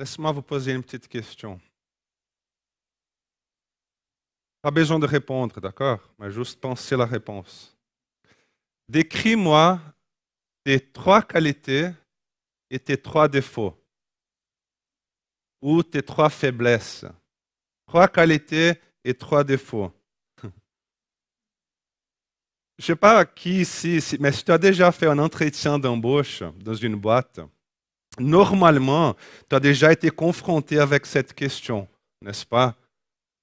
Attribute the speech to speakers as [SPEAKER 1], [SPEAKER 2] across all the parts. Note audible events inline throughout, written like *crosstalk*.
[SPEAKER 1] laissez-moi vous poser une petite question. Pas besoin de répondre, d'accord? Mais juste penser la réponse. Décris-moi tes trois qualités et tes trois défauts. Ou tes trois faiblesses. Trois qualités et trois défauts. *laughs* Je ne sais pas qui ici, mais si tu as déjà fait un entretien d'embauche dans une boîte, normalement, tu as déjà été confronté avec cette question, n'est-ce pas?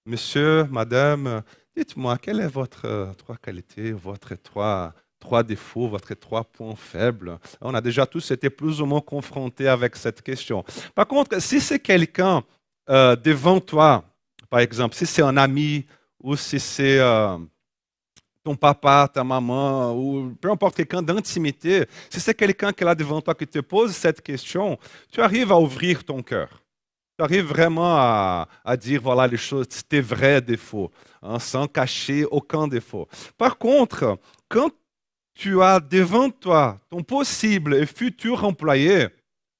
[SPEAKER 1] Monsieur, madame, dites-moi, quelle est votre euh, trois qualités, votre trois, trois défauts, votre trois points faibles? On a déjà tous été plus ou moins confrontés avec cette question. Par contre, si c'est quelqu'un euh, devant toi, par exemple, si c'est un ami ou si c'est euh, ton papa, ta maman, ou peu importe quelqu'un d'intimité, si c'est quelqu'un qui est là devant toi qui te pose cette question, tu arrives à ouvrir ton cœur tu arrives vraiment à, dire voilà les choses, tes vrais défauts, sans cacher aucun défaut. Par contre, quand tu as devant toi ton possible et futur employé,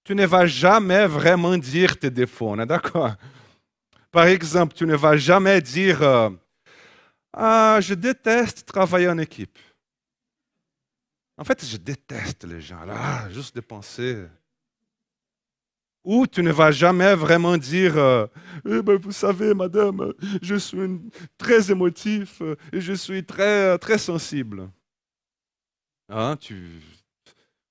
[SPEAKER 1] tu ne vas jamais vraiment dire tes défauts, d'accord? Par exemple, tu ne vas jamais dire euh, Ah, je déteste travailler en équipe. En fait, je déteste les gens. Là, juste de penser ou tu ne vas jamais vraiment dire euh, eh ben, Vous savez, madame, je suis très émotif et je suis très, très sensible. Hein, tu...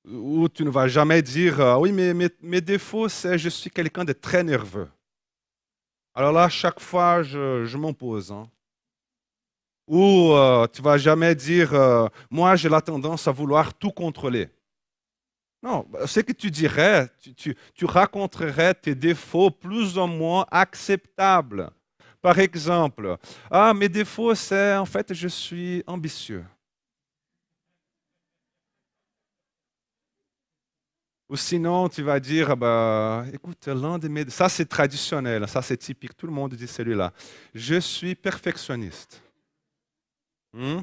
[SPEAKER 1] Ou tu ne vas jamais dire ah Oui, mais mes, défauts, c'est je suis quelqu'un de très nerveux. Alors là, chaque fois, je, je m'oppose. Hein. Ou euh, tu vas jamais dire euh, Moi, j'ai la tendance à vouloir tout contrôler. Non, ce que tu dirais, tu, raconterais tes défauts plus ou moins acceptables. Par exemple, ah, mes défauts, c'est en fait, je suis ambitieux. Ou sinon, tu vas dire, bah, écoute, l'un de. Ça, c'est traditionnel, ça, c'est typique. Tout le monde dit celui-là. Je suis perfectionniste. Hmm?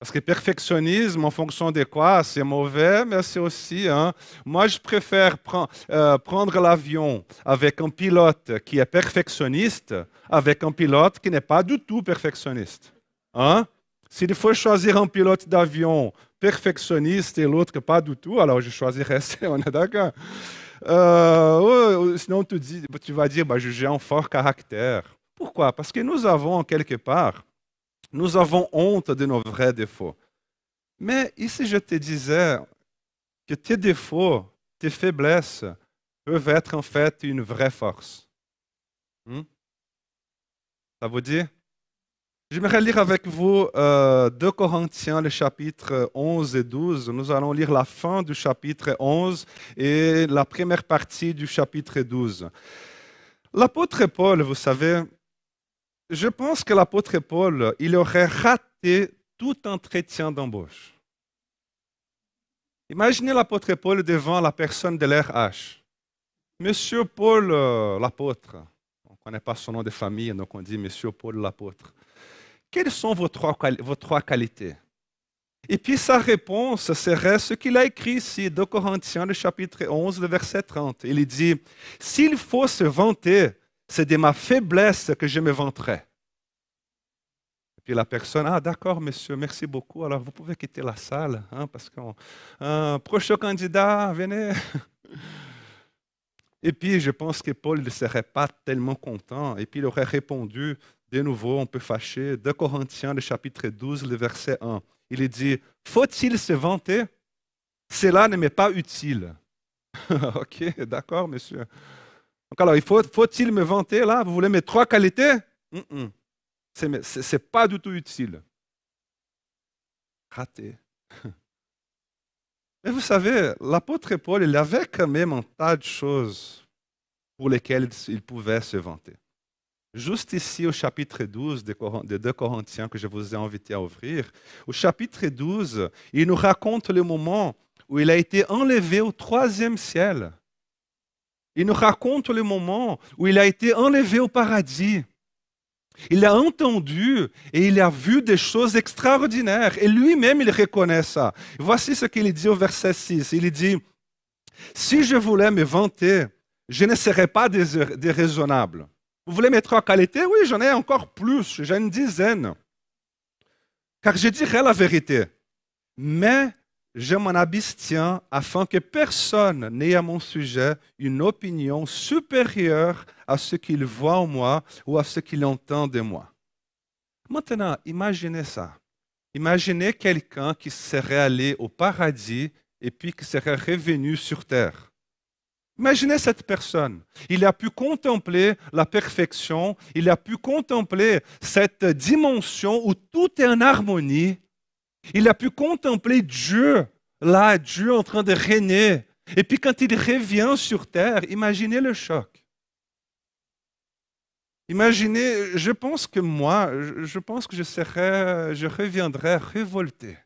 [SPEAKER 1] Parce que perfectionnisme, en fonction de quoi, c'est mauvais, mais c'est aussi. Hein, moi, je préfère euh, prendre l'avion avec un pilote qui est perfectionniste avec un pilote qui n'est pas du tout perfectionniste. Hein? S'il faut choisir un pilote d'avion perfectionniste et l'autre pas du tout, alors je choisirais *laughs* on est d'accord? Euh, Sinon, tu, dis, tu vas dire, bah, j'ai un fort caractère. Pourquoi? Parce que nous avons, quelque part, nous avons honte de nos vrais défauts. Mais ici, je te disais que tes défauts, tes faiblesses peuvent être en fait une vraie force? Hmm? Ça vous dit? J'aimerais lire avec vous euh, 2 Corinthiens, le chapitre 11 et 12. Nous allons lire la fin du chapitre 11 et la première partie du chapitre 12. L'apôtre Paul, vous savez, je pense que l'apôtre Paul, il aurait raté tout entretien d'embauche. Imaginez l'apôtre Paul devant la personne de l'RH. Monsieur Paul euh, l'apôtre, on ne connaît pas son nom de famille, donc on dit Monsieur Paul l'apôtre. Quelles sont vos trois, vos trois qualités? Et puis sa réponse serait ce qu'il a écrit ici, de Corinthiens, le chapitre 11, le verset 30. Il dit, s'il faut se vanter, c'est de ma faiblesse que je me vanterai. Et puis la personne, ah d'accord monsieur, merci beaucoup, alors vous pouvez quitter la salle, hein, parce qu'un prochain candidat, venez. *laughs* Et puis je pense que Paul ne serait pas tellement content, et puis il aurait répondu de nouveau, un peu fâché, de Corinthiens, le chapitre 12, le verset 1. Il dit, faut-il se vanter? Cela ne m'est pas utile. *laughs* ok, d'accord monsieur. Donc alors, il faut, faut-il me vanter là? Vous voulez mes trois qualités? Ce n'est pas du tout utile. Raté. *laughs* Mais vous savez, l'apôtre Paul, il avait quand même un tas de choses pour lesquelles il pouvait se vanter. Juste ici au chapitre 12 de 2 Corinthiens que je vous ai invité à ouvrir, au chapitre 12, il nous raconte le moment où il a été enlevé au troisième ciel. Il nous raconte le moment où il a été enlevé au paradis. Il a entendu et il a vu des choses extraordinaires. Et lui-même, il reconnaît ça. Voici ce qu'il dit au verset 6. Il dit, si je voulais me vanter, je ne serai pas déraisonnable. Vous voulez mes trois qualités? Oui, j'en ai encore plus, j'ai une dizaine. Car je dirai la vérité. Mais je m'en abstiens afin que personne n'ait à mon sujet une opinion supérieure à ce qu'il voit en moi ou à ce qu'il entend de moi. Maintenant, imaginez ça. Imaginez quelqu'un qui serait allé au paradis et puis qui serait revenu sur terre. Imaginez cette personne. Il a pu contempler la perfection, il a pu contempler cette dimension où tout est en harmonie. Il a pu contempler Dieu, là, Dieu en train de régner. Et puis quand il revient sur terre, imaginez le choc. Imaginez, je pense que moi, je pense que je serais, je révolté.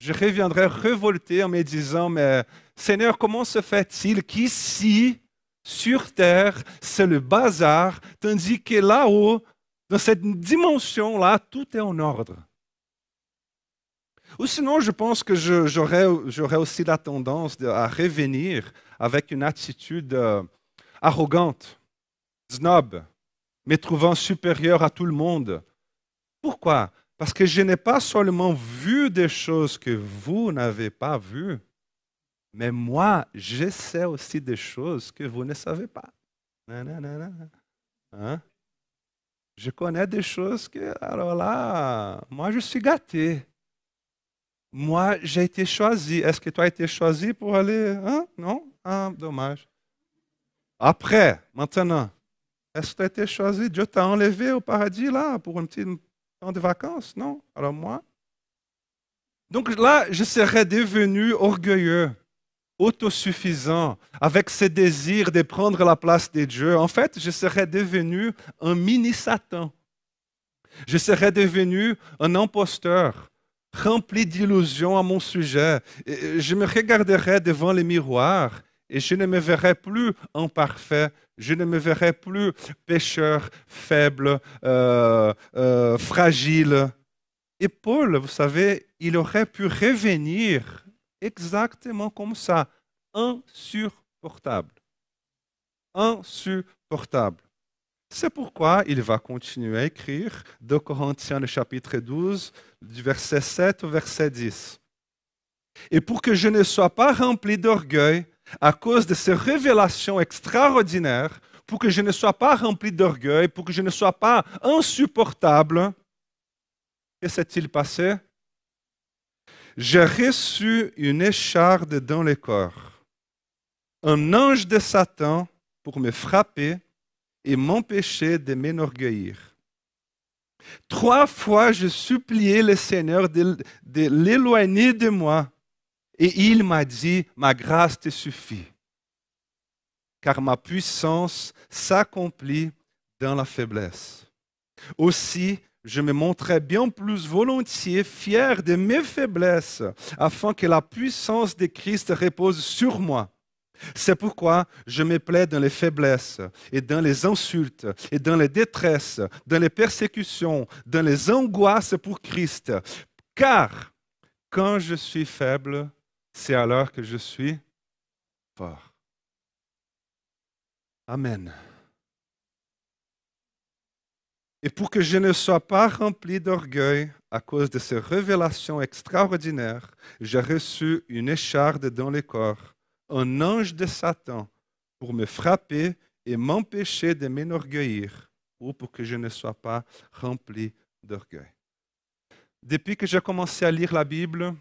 [SPEAKER 1] Je reviendrai révolté en me disant, mais Seigneur, comment se fait-il qu'ici, sur terre, c'est le bazar, tandis que là-haut, dans cette dimension-là, tout est en ordre? Ou sinon, je pense que j'aurais aussi la tendance à revenir avec une attitude euh, arrogante, snob, me trouvant supérieur à tout le monde. Pourquoi? Parce que je n'ai pas seulement vu des choses que vous n'avez pas vues, mais moi, je sais aussi des choses que vous ne savez pas. Hein? Je connais des choses que, alors là, moi, je suis gâté. Moi, j'ai été choisi. Est-ce que tu as été choisi pour aller? Hein? Non? Ah, dommage. Après, maintenant, est-ce que tu as été choisi? Dieu t'a enlevé au paradis là pour une petite de vacances, non? Alors moi? Donc là, je serais devenu orgueilleux, autosuffisant, avec ce désir de prendre la place de Dieu. En fait, je serais devenu un mini-Satan. Je serais devenu un imposteur, rempli d'illusions à mon sujet. Je me regarderais devant les miroirs et je ne me verrai plus imparfait, je ne me verrai plus pécheur, faible, euh, euh, fragile. Et Paul, vous savez, il aurait pu revenir exactement comme ça, insupportable. Insupportable. C'est pourquoi il va continuer à écrire de Corinthiens le chapitre 12, du verset 7 au verset 10. Et pour que je ne sois pas rempli d'orgueil, à cause de ces révélations extraordinaires, pour que je ne sois pas rempli d'orgueil, pour que je ne sois pas insupportable, que s'est-il passé? J'ai reçu une écharde dans le corps, un ange de Satan pour me frapper et m'empêcher de m'enorgueillir. Trois fois, je suppliais le Seigneur de l'éloigner de moi. Et il m'a dit, ma grâce te suffit, car ma puissance s'accomplit dans la faiblesse. Aussi, je me montrais bien plus volontiers fier de mes faiblesses, afin que la puissance de Christ repose sur moi. C'est pourquoi je me plais dans les faiblesses et dans les insultes et dans les détresses, dans les persécutions, dans les angoisses pour Christ. Car quand je suis faible, c'est alors que je suis fort. Amen. Et pour que je ne sois pas rempli d'orgueil à cause de ces révélations extraordinaires, j'ai reçu une écharde dans le corps, un ange de Satan, pour me frapper et m'empêcher de m'enorgueillir, ou pour que je ne sois pas rempli d'orgueil. Depuis que j'ai commencé à lire la Bible,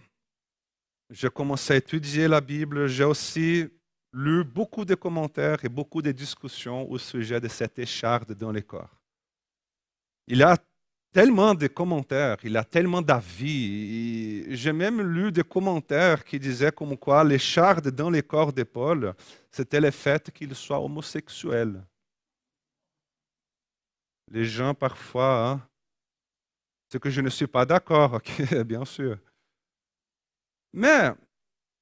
[SPEAKER 1] j'ai commencé à étudier la Bible, j'ai aussi lu beaucoup de commentaires et beaucoup de discussions au sujet de cette écharde dans les corps. Il y a tellement de commentaires, il a tellement d'avis. J'ai même lu des commentaires qui disaient comme quoi l'écharde dans les corps de Paul, c'était le fait qu'il soit homosexuel. Les gens parfois, hein, c'est que je ne suis pas d'accord, *laughs* bien sûr. Mais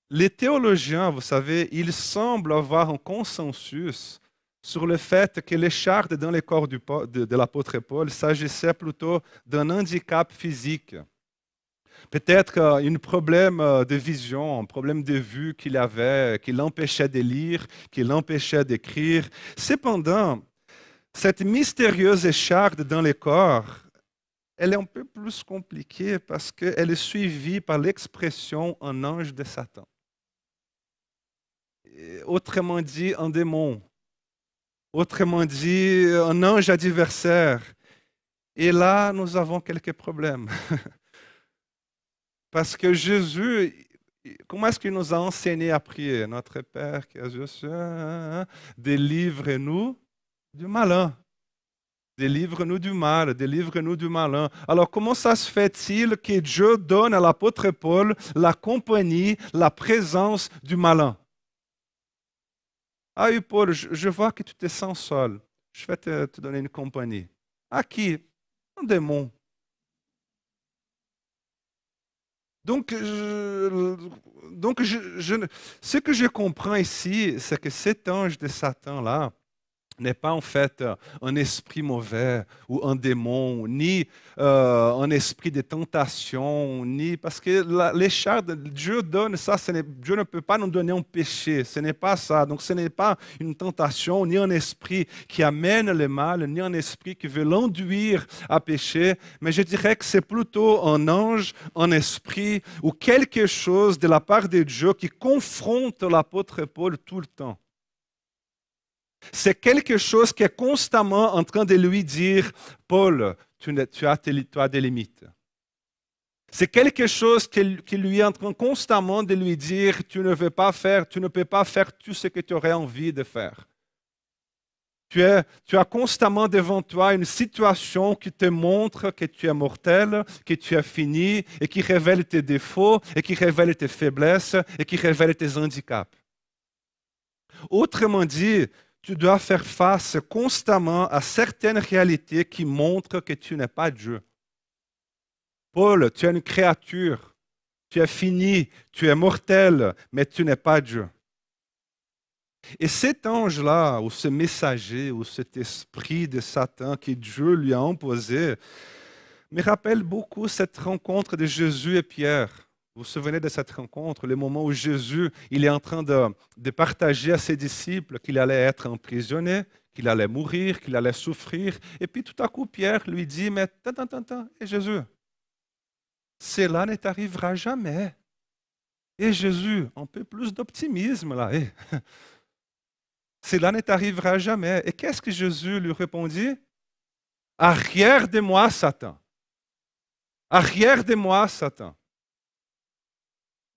[SPEAKER 1] les théologiens, vous savez, ils semblent avoir un consensus sur le fait que l'écharde dans le corps de, l'apôtre Paul s'agissait plutôt d'un handicap physique. Peut-être un problème euh, de vision, un problème de vue qu'il avait, qui l'empêchait de lire, qui l'empêchait d'écrire. Cependant, cette mystérieuse écharde dans le corps, elle est un peu plus compliquée parce qu'elle est suivie par l'expression un ange de Satan. Autrement dit, un démon. Autrement dit, un ange adversaire. Et là, nous avons quelques problèmes. *laughs* Parce que Jésus, comment est-ce qu'il nous a enseigné à prier? Notre Père qui est aux délivre-nous du malin. Délivre-nous du mal, délivre-nous du malin. Alors comment ça se fait-il que Dieu donne à l'apôtre Paul la compagnie, la présence du malin? Ah oui, Paul, je, vois que tu te sens seul. Je vais te, donner une compagnie. À qui Un démon. Donc, donc ce que je comprends ici, c'est que cet ange de Satan-là, n'est pas en fait euh, un esprit mauvais ou un démon, ni euh, un esprit de tentation, ni parce que l'écharde, Dieu donne ça, Dieu ne peut pas nous donner un péché, ce n'est pas ça. Donc ce n'est pas une tentation, ni un esprit qui amène le mal, ni un esprit qui veut l'enduire à pécher, mais je dirais que c'est plutôt un ange, un esprit ou quelque chose de la part de Dieu qui confronte l'apôtre Paul tout le temps. C'est quelque chose qui est constamment en train de lui dire, Paul, tu, as, des limites. C'est quelque chose qui, lui est en train constamment de lui dire, tu ne veux pas faire, tu ne peux pas faire tout ce que tu aurais envie de faire. Tu, tu, as constamment devant toi une situation qui te montre que tu es mortel, que tu es fini, et qui révèle tes défauts, et qui révèle tes faiblesses, et qui révèle tes handicaps. Autrement dit, tu dois faire face constamment à certaines réalités qui montrent que tu n'es pas Dieu. Paul, tu es une créature, tu es fini, tu es mortel, mais tu n'es pas Dieu. Et cet ange-là, ou ce messager, ou cet esprit de Satan que Dieu lui a imposé, me rappelle beaucoup cette rencontre de Jésus et Pierre. Vous vous souvenez de cette rencontre, le moment où Jésus il est en train de, partager à ses disciples qu'il allait être emprisonné, qu'il allait mourir, qu'il allait souffrir. Et puis tout à coup, Pierre lui dit, mais attends, attends, et Jésus, cela ne t'arrivera jamais. Et Jésus, un peu plus d'optimisme là. Et, *laughs* cela ne t'arrivera jamais. Et qu'est-ce que Jésus lui répondit? Arrière de moi, Satan. Arrière de moi, Satan.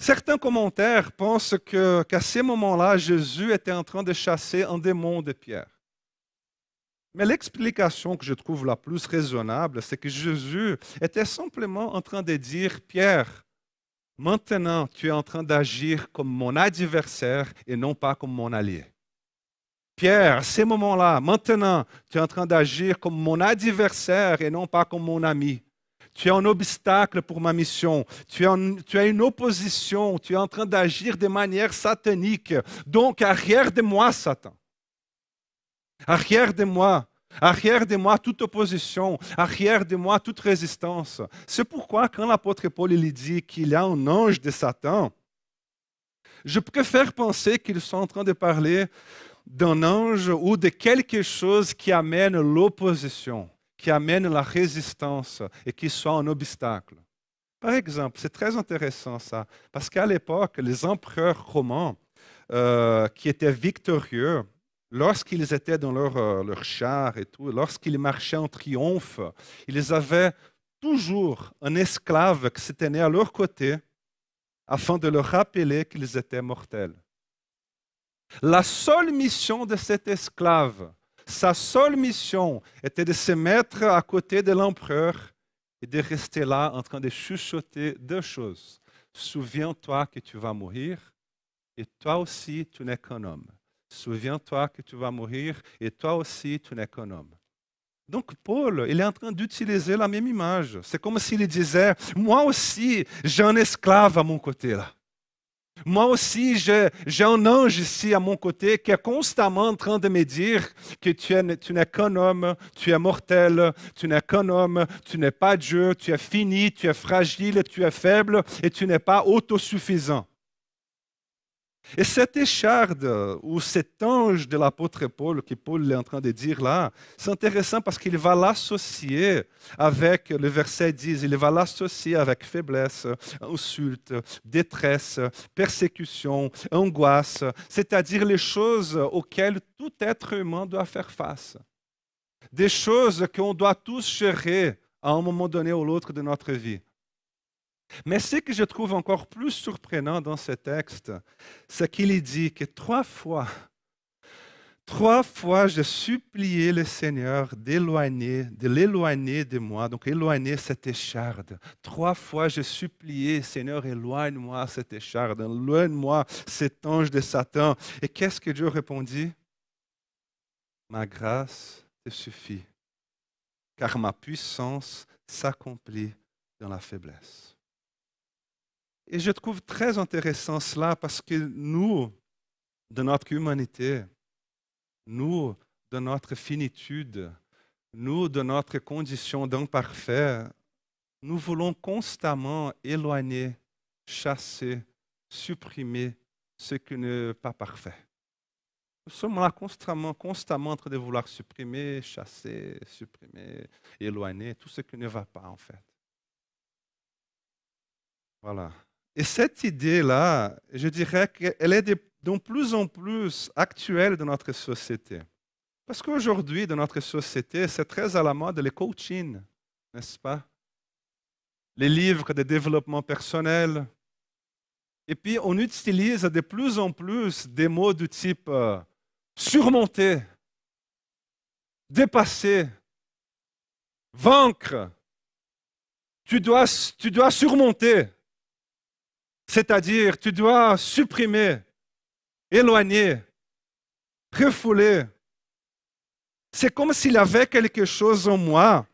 [SPEAKER 1] Certains commentaires pensent qu'à ce moment-là, Jésus était en train de chasser un démon de Pierre. Mais l'explication que je trouve la plus raisonnable, c'est que Jésus était simplement en train de dire, Pierre, maintenant tu es en train d'agir comme mon adversaire et non pas comme mon allié. Pierre, à ce moment-là, maintenant, tu es en train d'agir comme mon adversaire et non pas comme mon ami tu es un obstacle pour ma mission, tu, as une opposition, tu es en train d'agir de manière satanique. Donc, arrière de moi, Satan. Arrière de moi. Arrière de moi toute opposition, arrière de moi toute résistance. C'est pourquoi quand l'apôtre Paul lui dit qu'il y a un ange de Satan, je préfère penser qu'ils sont en train de parler d'un ange ou de quelque chose qui amène l'opposition qui amène la résistance et qui soit un obstacle. Par exemple, c'est très intéressant ça, parce qu'à l'époque, les empereurs romains euh, qui étaient victorieux, lorsqu'ils étaient dans leur, euh, leur char et tout, lorsqu'ils marchaient en triomphe, ils avaient toujours un esclave qui se tenait à leur côté afin de leur rappeler qu'ils étaient mortels. La seule mission de cet esclave, sa seule mission était de se mettre à côté de l'empereur et de rester là en train de chuchoter deux choses. Souviens-toi que tu vas mourir et toi aussi tu n'es qu'un homme. Souviens-toi que tu vas mourir et toi aussi tu n'es qu'un homme. Donc Paul, il est en train d'utiliser la même image. C'est comme s'il disait, moi aussi j'ai un esclave à mon côté là. Moi aussi, j'ai un ange ici à mon côté qui est constamment en train de me dire que tu, n'es qu'un homme, tu es mortel, tu n'es qu'un homme, tu n'es pas Dieu, tu es fini, tu es fragile, tu es faible et tu n'es pas autosuffisant. Et cette écharde ou cet ange de l'apôtre Paul que Paul est en train de dire là, c'est intéressant parce qu'il va l'associer avec le verset 10, il va l'associer avec faiblesse, insulte, détresse, persécution, angoisse, c'est-à-dire les choses auxquelles tout être humain doit faire face. Des choses qu'on doit tous gérer à un moment donné ou l'autre de notre vie. Mais ce que je trouve encore plus surprenant dans ce texte, c'est qu'il dit que trois fois, trois fois, j'ai supplié le Seigneur d'éloigner, de l'éloigner de moi, donc éloigner cette écharde. Trois fois, j'ai supplié, Seigneur, éloigne-moi cette écharde, éloigne-moi cet ange de Satan. Et qu'est-ce que Dieu répondit? Ma grâce te suffit, car ma puissance s'accomplit dans la faiblesse. Et je trouve très intéressant cela parce que nous, de notre humanité, nous, de notre finitude, nous, de notre condition d'imparfait, nous voulons constamment éloigner, chasser, supprimer ce qui n'est pas parfait. Nous sommes là constamment, constamment en train de vouloir supprimer, chasser, supprimer, éloigner tout ce qui ne va pas en fait. Voilà. Et cette idée-là, je dirais qu'elle est de, plus en plus actuelle dans notre société. Parce qu'aujourd'hui, dans notre société, c'est très à la mode le coaching, n'est-ce pas? Les livres de développement personnel. Et puis, on utilise de plus en plus des mots du type euh, surmonter, dépasser, vaincre. Tu dois, tu dois surmonter. C'est-à-dire, tu dois supprimer, éloigner, refouler. C'est comme s'il y avait quelque chose en moi,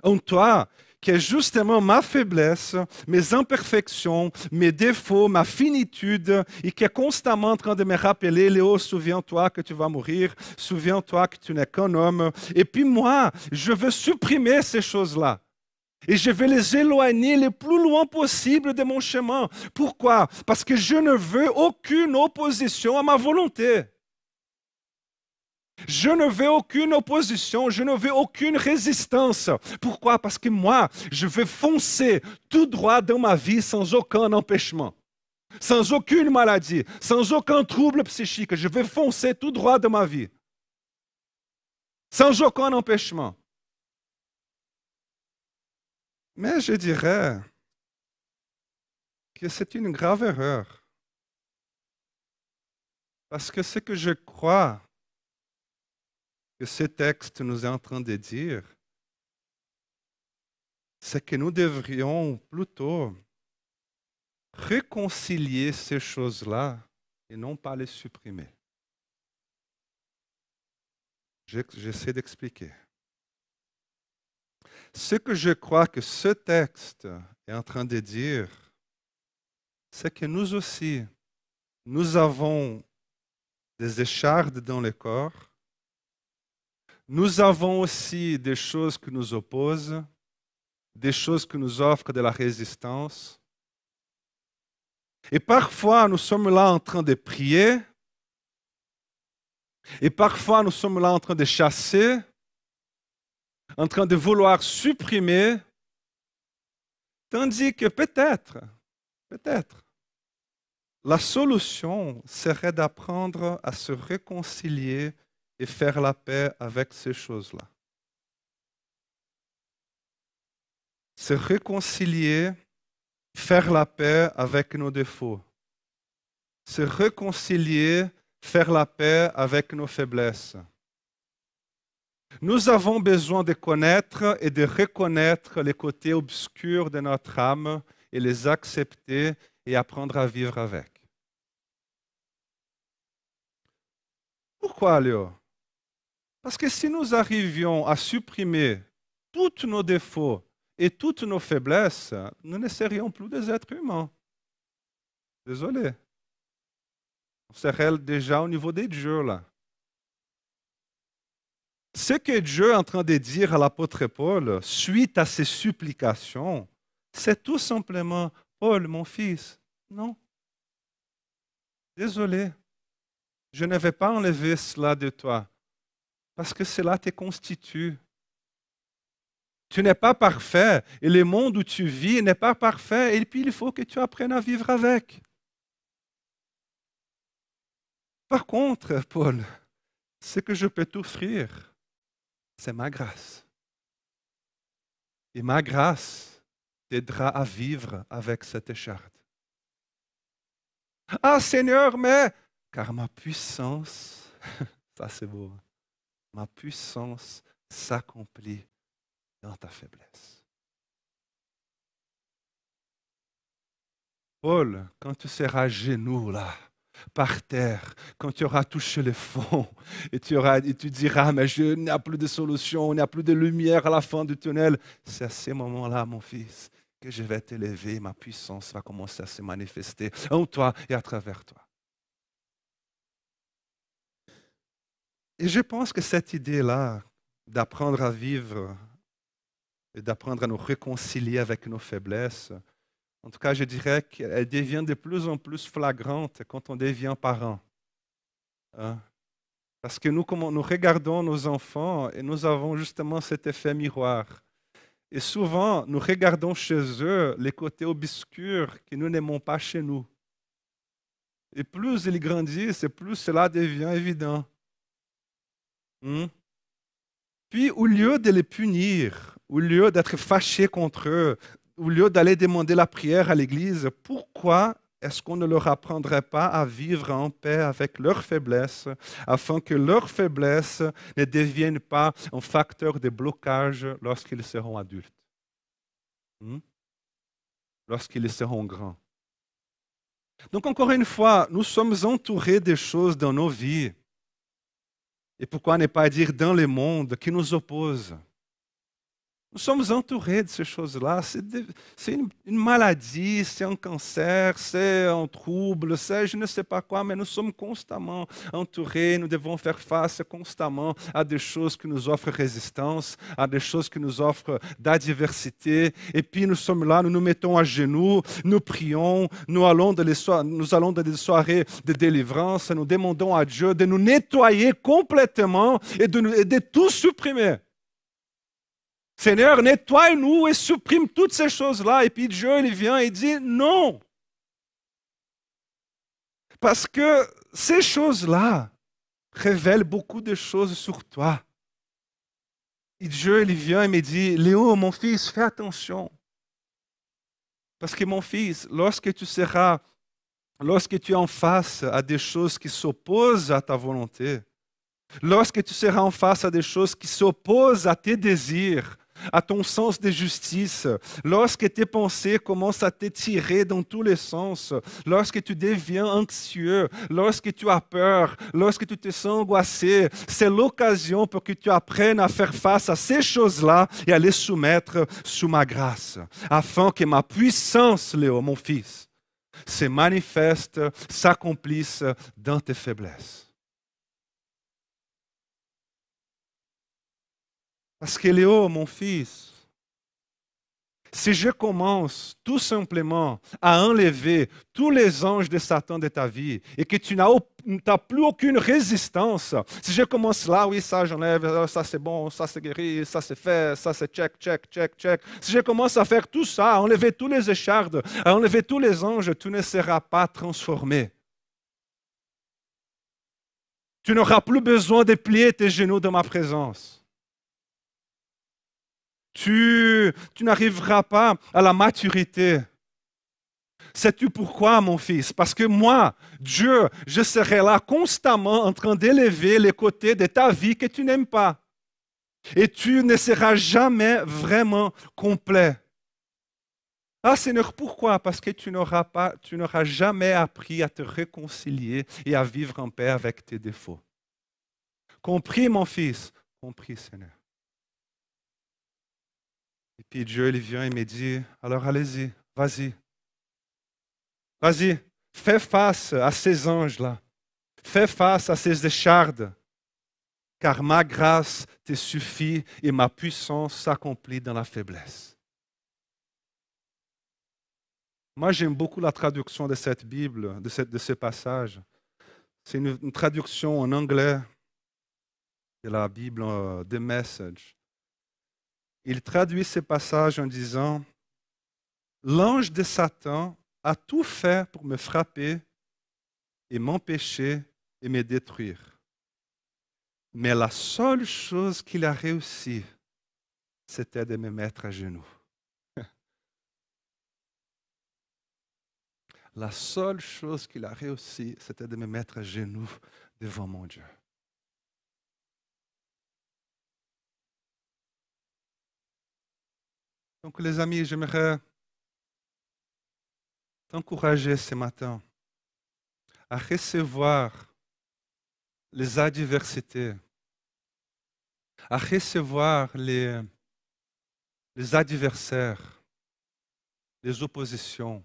[SPEAKER 1] en toi, qui est justement ma faiblesse, mes imperfections, mes défauts, ma finitude, et qui est constamment en train de me rappeler, Léo, souviens-toi que tu vas mourir, souviens-toi que tu n'es qu'un homme. Et puis moi, je veux supprimer ces choses-là. Et je vais les éloigner le plus loin possible de mon chemin. Pourquoi? Parce que je ne veux aucune opposition à ma volonté. Je ne veux aucune opposition, je ne veux aucune résistance. Pourquoi? Parce que moi, je veux foncer tout droit dans ma vie sans aucun empêchement, sans aucune maladie, sans aucun trouble psychique. Je veux foncer tout droit dans ma vie, sans aucun empêchement. Mais je dirais que c'est une grave erreur. Parce que ce que je crois que ce texte nous est en train de dire, c'est que nous devrions plutôt réconcilier ces choses-là et non pas les supprimer. J'essaie d'expliquer. Ce que je crois que ce texte est en train de dire, c'est que nous aussi, nous avons des échardes dans le corps, nous avons aussi des choses qui nous opposent, des choses qui nous offrent de la résistance. Et parfois, nous sommes là en train de prier, et parfois, nous sommes là en train de chasser, en train de vouloir supprimer, tandis que peut-être, peut-être, la solution serait d'apprendre à se réconcilier et faire la paix avec ces choses-là. Se réconcilier, faire la paix avec nos défauts. Se réconcilier, faire la paix avec nos faiblesses. Nous avons besoin de connaître et de reconnaître les côtés obscurs de notre âme et les accepter et apprendre à vivre avec. Pourquoi, Léo? Parce que si nous arrivions à supprimer tous nos défauts et toutes nos faiblesses, nous ne serions plus des êtres humains. Désolé. On serait déjà au niveau des dieux là. Ce que Dieu est en train de dire à l'apôtre Paul, suite à ses supplications, c'est tout simplement, Paul, mon fils, non. Désolé, je ne vais pas enlever cela de toi, parce que cela te constitue. Tu n'es pas parfait, et le monde où tu vis n'est pas parfait, et puis il faut que tu apprennes à vivre avec. Par contre, Paul, ce que je peux t'offrir, c'est ma grâce. Et ma grâce t'aidera à vivre avec cette écharde. Ah Seigneur, mais car ma puissance, *laughs* ça c'est beau, hein. ma puissance s'accomplit dans ta faiblesse. Paul, quand tu seras à genoux là, par terre, quand tu auras touché le fond, et tu, auras, et tu diras, mais je n'ai plus de solution, il n'y a plus de lumière à la fin du tunnel. C'est à ces moments-là, mon fils, que je vais t'élever, ma puissance va commencer à se manifester en toi et à travers toi. Et je pense que cette idée-là d'apprendre à vivre et d'apprendre à nous réconcilier avec nos faiblesses, en tout cas, je dirais qu'elle devient de plus en plus flagrante quand on devient parent. Hein. Parce que nous, nous regardons nos enfants et nous avons justement cet effet miroir. Et souvent, nous regardons chez eux les côtés obscurs que nous n'aimons pas chez nous. Et plus ils grandissent, et plus cela devient évident. Hmm? Puis, au lieu de les punir, au lieu d'être fâchés contre eux, au lieu d'aller demander la prière à l'Église, pourquoi est-ce qu'on ne leur apprendrait pas à vivre en paix avec leurs faiblesses, afin que leurs faiblesses ne deviennent pas un facteur de blocage lorsqu'ils seront adultes, hmm? lorsqu'ils seront grands. Donc encore une fois, nous sommes entourés des choses dans nos vies, et pourquoi ne pas dire dans le monde, qui nous opposent nous sommes entourés de ces choses-là. C'est une, maladie, c'est un cancer, c'est un trouble, c'est je ne sais pas quoi, mais nous sommes constamment entourés. Nous devons faire face constamment à des choses qui nous offrent résistance, à des choses qui nous offrent d'adversité. Et puis nous sommes là, nous nous mettons à genoux, nous prions, nous allons, dans les des soirées de délivrance, nous demandons à Dieu de nous nettoyer complètement et de tout supprimer. Seigneur, nettoie-nous et supprime toutes ces choses-là. Et puis Dieu, il vient et dit non. Parce que ces choses-là révèlent beaucoup de choses sur toi. Et Dieu, il vient et me dit, Léo, mon fils, fais attention. Parce que mon fils, lorsque tu seras, lorsque tu es en face à des choses qui s'opposent à ta volonté, lorsque tu seras en face à des choses qui s'opposent à tes désirs, à ton sens de justice, lorsque tes pensées commencent à t'étirer dans tous les sens, lorsque tu deviens anxieux, lorsque tu as peur, lorsque tu te sens angoissé, c'est l'occasion pour que tu apprennes à faire face à ces choses-là et à les soumettre sous ma grâce, afin que ma puissance, Léo, mon fils, se manifeste, s'accomplisse dans tes faiblesses. Parce que Léo, mon fils, si je commence tout simplement à enlever tous les anges de Satan de ta vie et que tu n'as plus aucune résistance, si je commence là, oui, ça j'enlève, ça c'est bon, ça c'est guéri, ça c'est fait, ça c'est check, check, check, check. Si je commence à faire tout ça, à enlever tous les échardes, à enlever tous les anges, tu ne seras pas transformé. Tu n'auras plus besoin de plier tes genoux dans ma présence tu, n'arriveras pas à la maturité. Sais-tu pourquoi, mon fils? Parce que moi, Dieu, je serai là constamment en train d'élever les côtés de ta vie que tu n'aimes pas. Et tu ne seras jamais vraiment complet. Ah Seigneur, pourquoi? Parce que tu n'auras pas, tu n'auras jamais appris à te réconcilier et à vivre en paix avec tes défauts. Compris, mon fils? Compris, Seigneur. Et puis Dieu, il vient et me dit, alors allez-y, vas-y. Vas-y, Fais face à ces anges-là. Fais face à ces échardes. Car ma grâce te suffit et ma puissance s'accomplit dans la faiblesse. Moi, j'aime beaucoup la traduction de cette Bible, de, de ce passage. C'est une, une, traduction en anglais de la Bible, uh, The Message. Il traduit ce passage en disant L'ange de Satan a tout fait pour me frapper et m'empêcher et me détruire. Mais la seule chose qu'il a réussi, c'était de me mettre à genoux. *laughs* La seule chose qu'il a réussi, c'était de me mettre à genoux devant mon Dieu. Donc les amis, j'aimerais t'encourager ce matin à recevoir les adversités, à recevoir les, adversaires, les oppositions,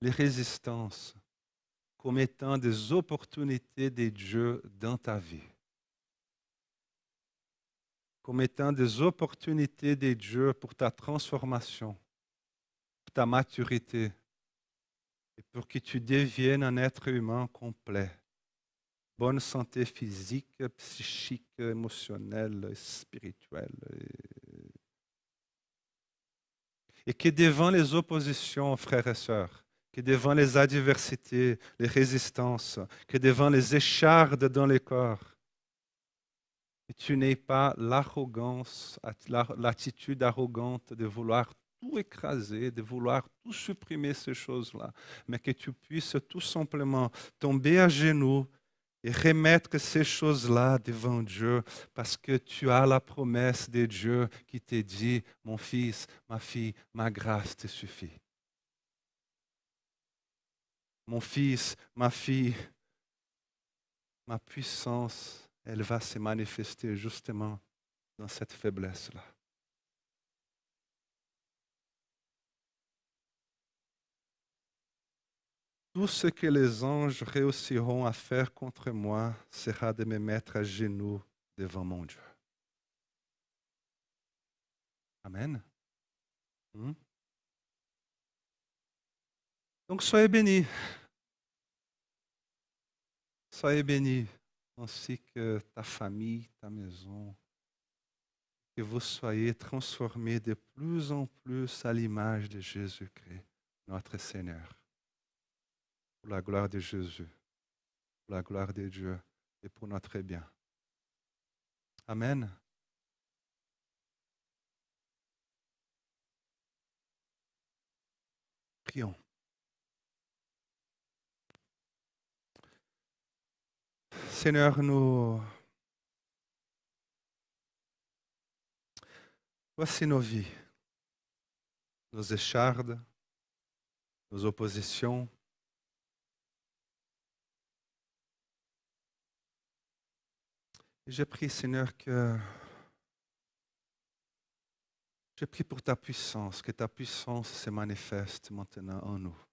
[SPEAKER 1] les résistances comme étant des opportunités de Dieu dans ta vie. Comme étant des opportunités de Dieu pour ta transformation, pour ta maturité, et pour que tu deviennes un être humain complet. Bonne santé physique, psychique, émotionnelle, spirituelle. Et que devant les oppositions, frères et sœurs, que devant les adversités, les résistances, que devant les échardes dans les corps, tu n'aies pas l'arrogance, l'attitude arrogante de vouloir tout écraser, de vouloir tout supprimer ces choses-là, mais que tu puisses tout simplement tomber à genoux et remettre ces choses-là devant Dieu parce que tu as la promesse de Dieu qui te dit, mon fils, ma fille, ma grâce te suffit. Mon fils, ma fille, ma puissance, elle va se manifester justement dans cette faiblesse-là. Tout ce que les anges réussiront à faire contre moi sera de me mettre à genoux devant mon Dieu. Amen. Hmm? Donc soyez bénis. Soyez bénis, ainsi que ta famille, ta maison. Que vous soyez transformés de plus en plus à l'image de Jésus-Christ, notre Seigneur pour la gloire de Jésus, pour la gloire de Dieu et pour notre bien. Amen. Prions. Seigneur, nous voici nos vies, nos échardes, nos oppositions, J'ai prie, Seigneur, que je prie pour ta puissance, que ta puissance se manifeste maintenant en nous.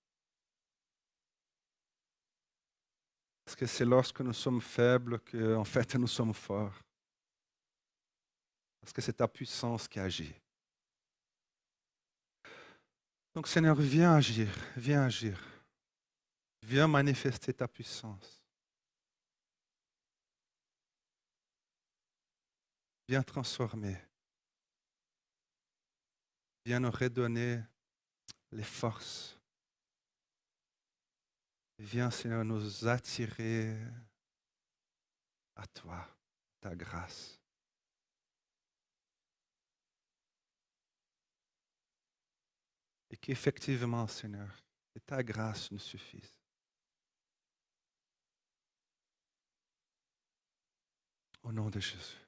[SPEAKER 1] Parce que c'est lorsque nous sommes faibles que, en fait, nous sommes forts. Parce que c'est ta puissance qui agit. Donc, Seigneur, viens agir, viens agir. Viens manifester ta puissance. Viens transformer. Viens nous redonner les forces. Viens, Seigneur, nous attirer à toi, ta grâce. Et qu'effectivement, Seigneur, ta grâce nous suffise. Au nom de Jésus.